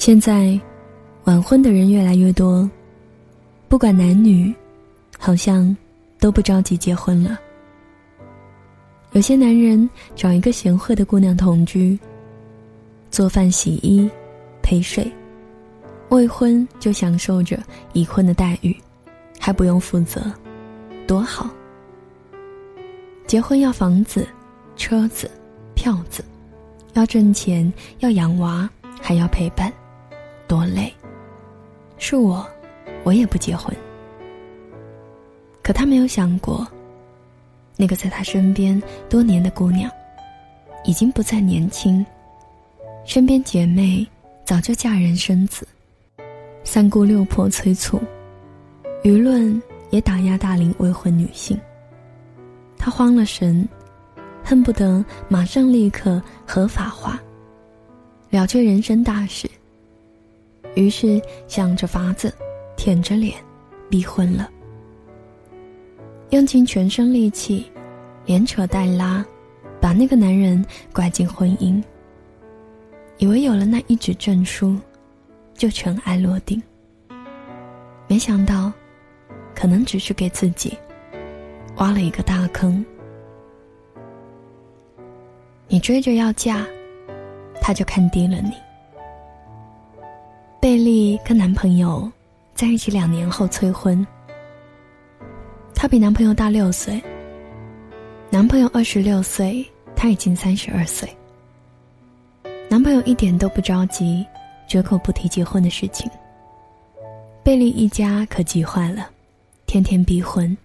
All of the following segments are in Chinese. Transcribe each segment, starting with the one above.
现在，晚婚的人越来越多，不管男女，好像都不着急结婚了。有些男人找一个贤惠的姑娘同居，做饭、洗衣、陪睡，未婚就享受着已婚的待遇，还不用负责，多好！结婚要房子、车子、票子，要挣钱，要养娃，还要陪伴，多累！是我，我也不结婚。可他没有想过。那个在他身边多年的姑娘，已经不再年轻。身边姐妹早就嫁人生子，三姑六婆催促，舆论也打压大龄未婚女性。他慌了神，恨不得马上立刻合法化，了却人生大事。于是想着法子，舔着脸，逼婚了。用尽全身力气，连扯带拉，把那个男人拐进婚姻。以为有了那一纸证书，就尘埃落定。没想到，可能只是给自己挖了一个大坑。你追着要嫁，他就看低了你。朋友在一起两年后催婚。她比男朋友大六岁。男朋友二十六岁，她已经三十二岁。男朋友一点都不着急，绝口不提结婚的事情。贝利一家可急坏了，天天逼婚。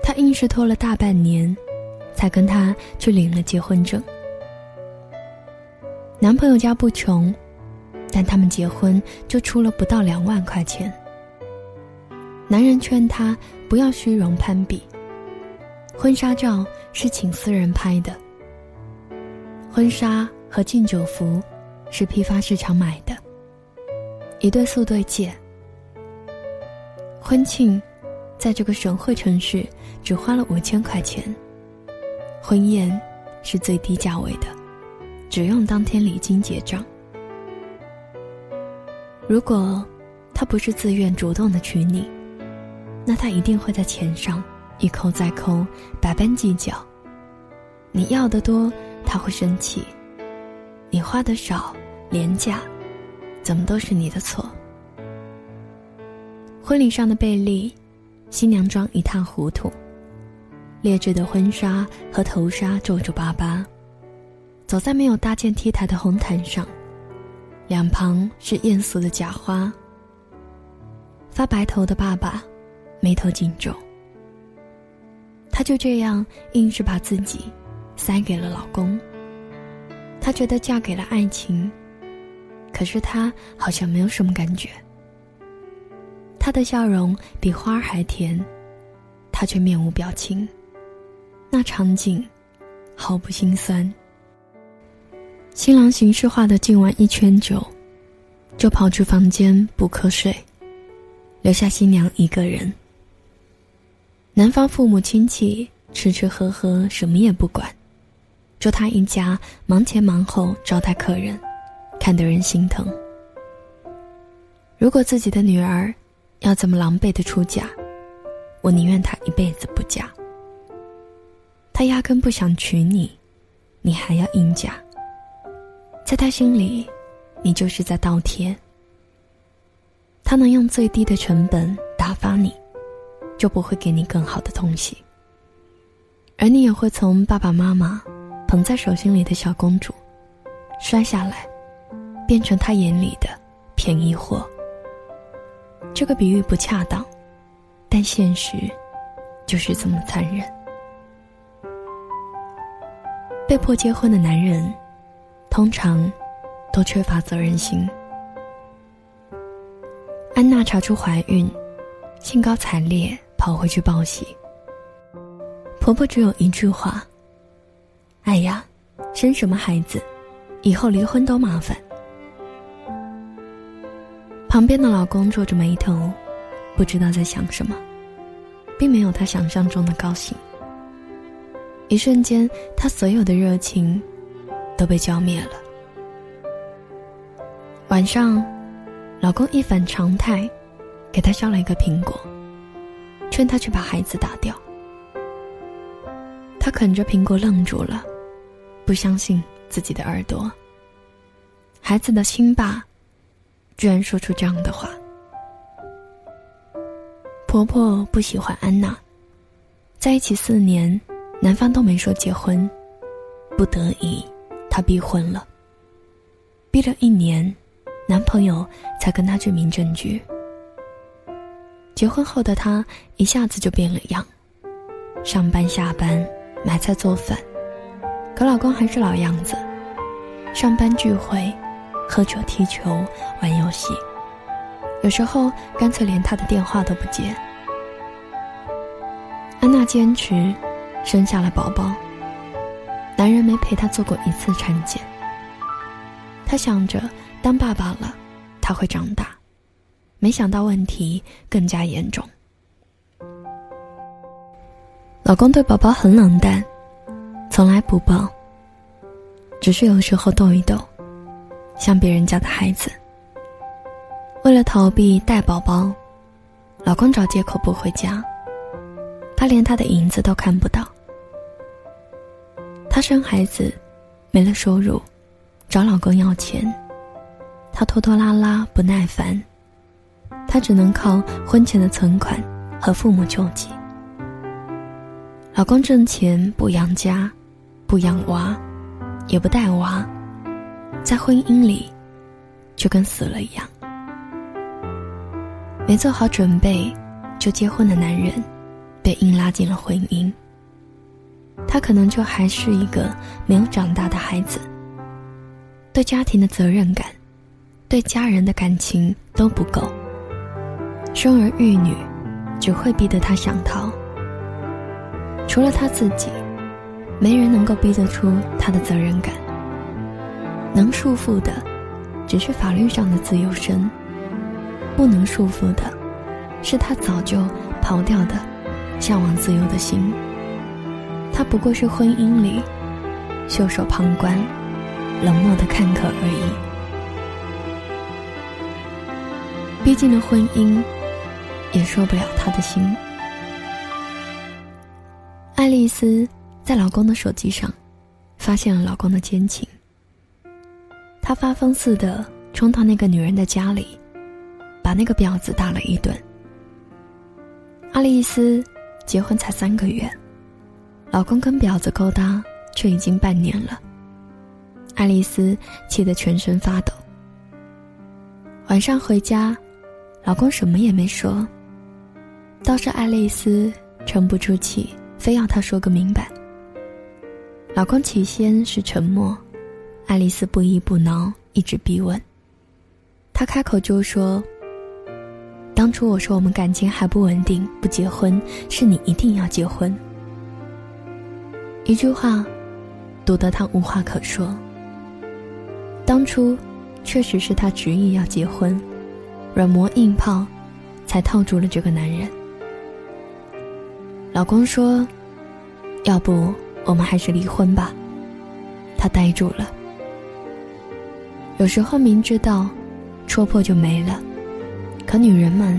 她硬是拖了大半年，才跟他去领了结婚证。男朋友家不穷，但他们结婚就出了不到两万块钱。男人劝她不要虚荣攀比。婚纱照是请私人拍的，婚纱和敬酒服是批发市场买的，一对素对戒。婚庆在这个省会城市只花了五千块钱，婚宴是最低价位的，只用当天礼金结账。如果他不是自愿主动的娶你。那他一定会在钱上一抠再抠，百般计较。你要的多，他会生气；你花的少，廉价，怎么都是你的错。婚礼上的贝利，新娘妆一塌糊涂，劣质的婚纱和头纱皱皱巴巴，走在没有搭建 T 台的红毯上，两旁是艳俗的假花。发白头的爸爸。眉头紧皱，她就这样硬是把自己塞给了老公。她觉得嫁给了爱情，可是她好像没有什么感觉。她的笑容比花儿还甜，她却面无表情。那场景毫不心酸。新郎形式化的敬完一圈酒，就跑去房间补瞌睡，留下新娘一个人。男方父母亲戚吃吃喝喝，什么也不管，就他一家忙前忙后招待客人，看得人心疼。如果自己的女儿要这么狼狈的出嫁，我宁愿她一辈子不嫁。他压根不想娶你，你还要硬嫁。在他心里，你就是在倒贴。他能用最低的成本打发你。就不会给你更好的东西，而你也会从爸爸妈妈捧在手心里的小公主，摔下来，变成他眼里的便宜货。这个比喻不恰当，但现实就是这么残忍。被迫结婚的男人，通常都缺乏责任心。安娜查出怀孕，兴高采烈。跑回去报喜。婆婆只有一句话：“哎呀，生什么孩子，以后离婚都麻烦。”旁边的老公皱着眉头，不知道在想什么，并没有他想象中的高兴。一瞬间，他所有的热情都被浇灭了。晚上，老公一反常态，给她削了一个苹果，劝她去把孩子打掉。她啃着苹果愣住了，不相信自己的耳朵。孩子的亲爸，居然说出这样的话。婆婆不喜欢安娜，在一起四年，男方都没说结婚，不得已，她逼婚了。逼了一年，男朋友才跟她去民政局。结婚后的她一下子就变了样，上班下班，买菜做饭，可老公还是老样子，上班聚会。喝酒、踢球、玩游戏，有时候干脆连他的电话都不接。安娜坚持生下了宝宝，男人没陪她做过一次产检。她想着当爸爸了，他会长大，没想到问题更加严重。老公对宝宝很冷淡，从来不抱，只是有时候逗一逗。像别人家的孩子，为了逃避带宝宝，老公找借口不回家。他连他的影子都看不到。她生孩子，没了收入，找老公要钱。他拖拖拉拉，不耐烦。她只能靠婚前的存款和父母救济。老公挣钱不养家，不养娃，也不带娃。在婚姻里，就跟死了一样。没做好准备就结婚的男人，被硬拉进了婚姻。他可能就还是一个没有长大的孩子，对家庭的责任感，对家人的感情都不够。生儿育女，只会逼得他想逃。除了他自己，没人能够逼得出他的责任感。能束缚的，只是法律上的自由身；不能束缚的，是他早就刨掉的向往自由的心。他不过是婚姻里袖手旁观、冷漠的看客而已。逼近了婚姻，也受不了他的心。爱丽丝在老公的手机上，发现了老公的奸情。她发疯似的冲到那个女人的家里，把那个婊子打了一顿。爱丽丝结婚才三个月，老公跟婊子勾搭却已经半年了。爱丽丝气得全身发抖。晚上回家，老公什么也没说，倒是爱丽丝沉不住气，非要他说个明白。老公起先是沉默。爱丽丝不依不挠，一直逼问。他开口就说：“当初我说我们感情还不稳定，不结婚，是你一定要结婚。”一句话，堵得他无话可说。当初，确实是他执意要结婚，软磨硬泡，才套住了这个男人。老公说：“要不我们还是离婚吧。”他呆住了。有时候明知道，戳破就没了，可女人们，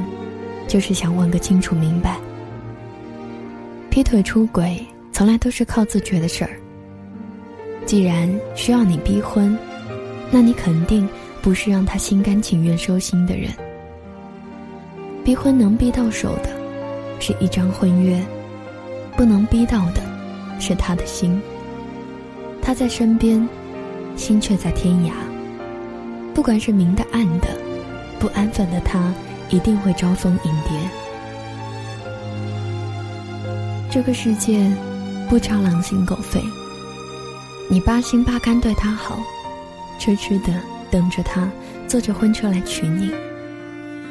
就是想问个清楚明白。劈腿出轨从来都是靠自觉的事儿。既然需要你逼婚，那你肯定不是让他心甘情愿收心的人。逼婚能逼到手的，是一张婚约；不能逼到的，是他的心。他在身边，心却在天涯。不管是明的暗的，不安分的他一定会招蜂引蝶。这个世界不差狼心狗肺，你八心八肝对他好，痴痴的等着他坐着婚车来娶你，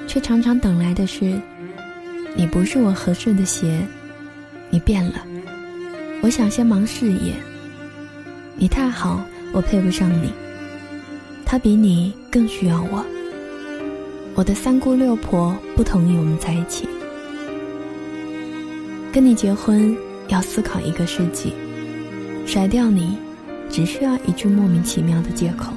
却常常等来的是，你不是我合适的鞋，你变了，我想先忙事业，你太好，我配不上你。他比你更需要我。我的三姑六婆不同意我们在一起。跟你结婚要思考一个世纪，甩掉你，只需要一句莫名其妙的借口。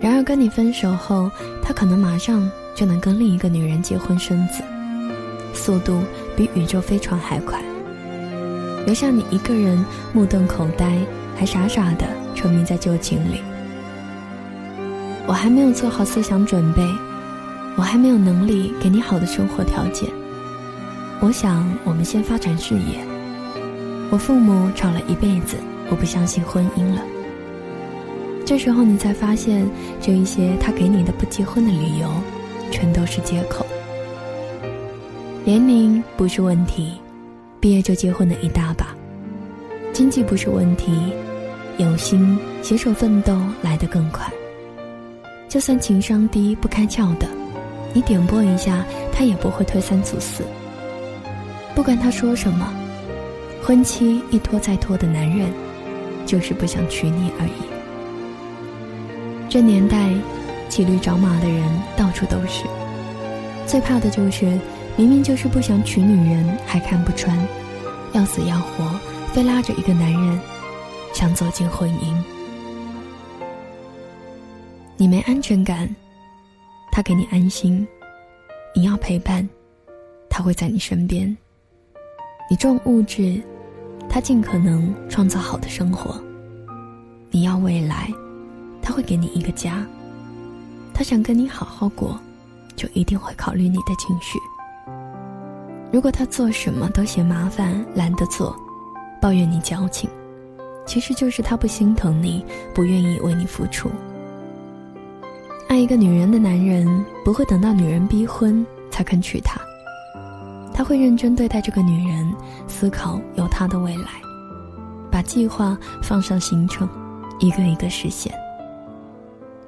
然而跟你分手后，他可能马上就能跟另一个女人结婚生子，速度比宇宙飞船还快，留下你一个人目瞪口呆，还傻傻的沉迷在旧情里。我还没有做好思想准备，我还没有能力给你好的生活条件。我想，我们先发展事业。我父母吵了一辈子，我不相信婚姻了。这时候你才发现，这一些他给你的不结婚的理由，全都是借口。年龄不是问题，毕业就结婚的一大把；经济不是问题，有心携手奋斗来得更快。就算情商低不开窍的，你点拨一下，他也不会推三阻四。不管他说什么，婚期一拖再拖的男人，就是不想娶你而已。这年代，骑驴找马的人到处都是。最怕的就是，明明就是不想娶女人，还看不穿，要死要活，非拉着一个男人，想走进婚姻。你没安全感，他给你安心；你要陪伴，他会在你身边。你重物质，他尽可能创造好的生活。你要未来。他会给你一个家，他想跟你好好过，就一定会考虑你的情绪。如果他做什么都嫌麻烦、懒得做，抱怨你矫情，其实就是他不心疼你，不愿意为你付出。爱一个女人的男人不会等到女人逼婚才肯娶她，他会认真对待这个女人，思考有她的未来，把计划放上行程，一个一个实现。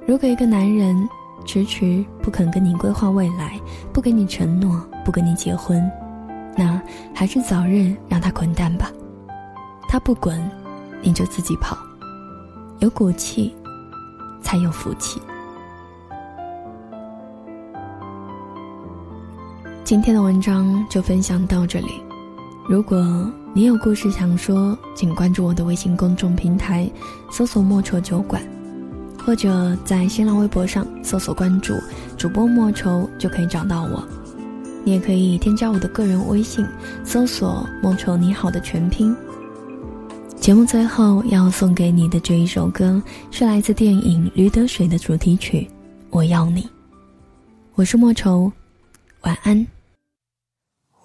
如果一个男人迟迟不肯跟你规划未来，不给你承诺，不跟你结婚，那还是早日让他滚蛋吧。他不滚，你就自己跑。有骨气，才有福气。今天的文章就分享到这里。如果你有故事想说，请关注我的微信公众平台，搜索“莫愁酒馆”。或者在新浪微博上搜索关注主播莫愁就可以找到我，你也可以添加我的个人微信，搜索莫愁你好的全拼。节目最后要送给你的这一首歌是来自电影《驴得水》的主题曲《我要你》，我是莫愁，晚安。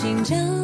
紧张，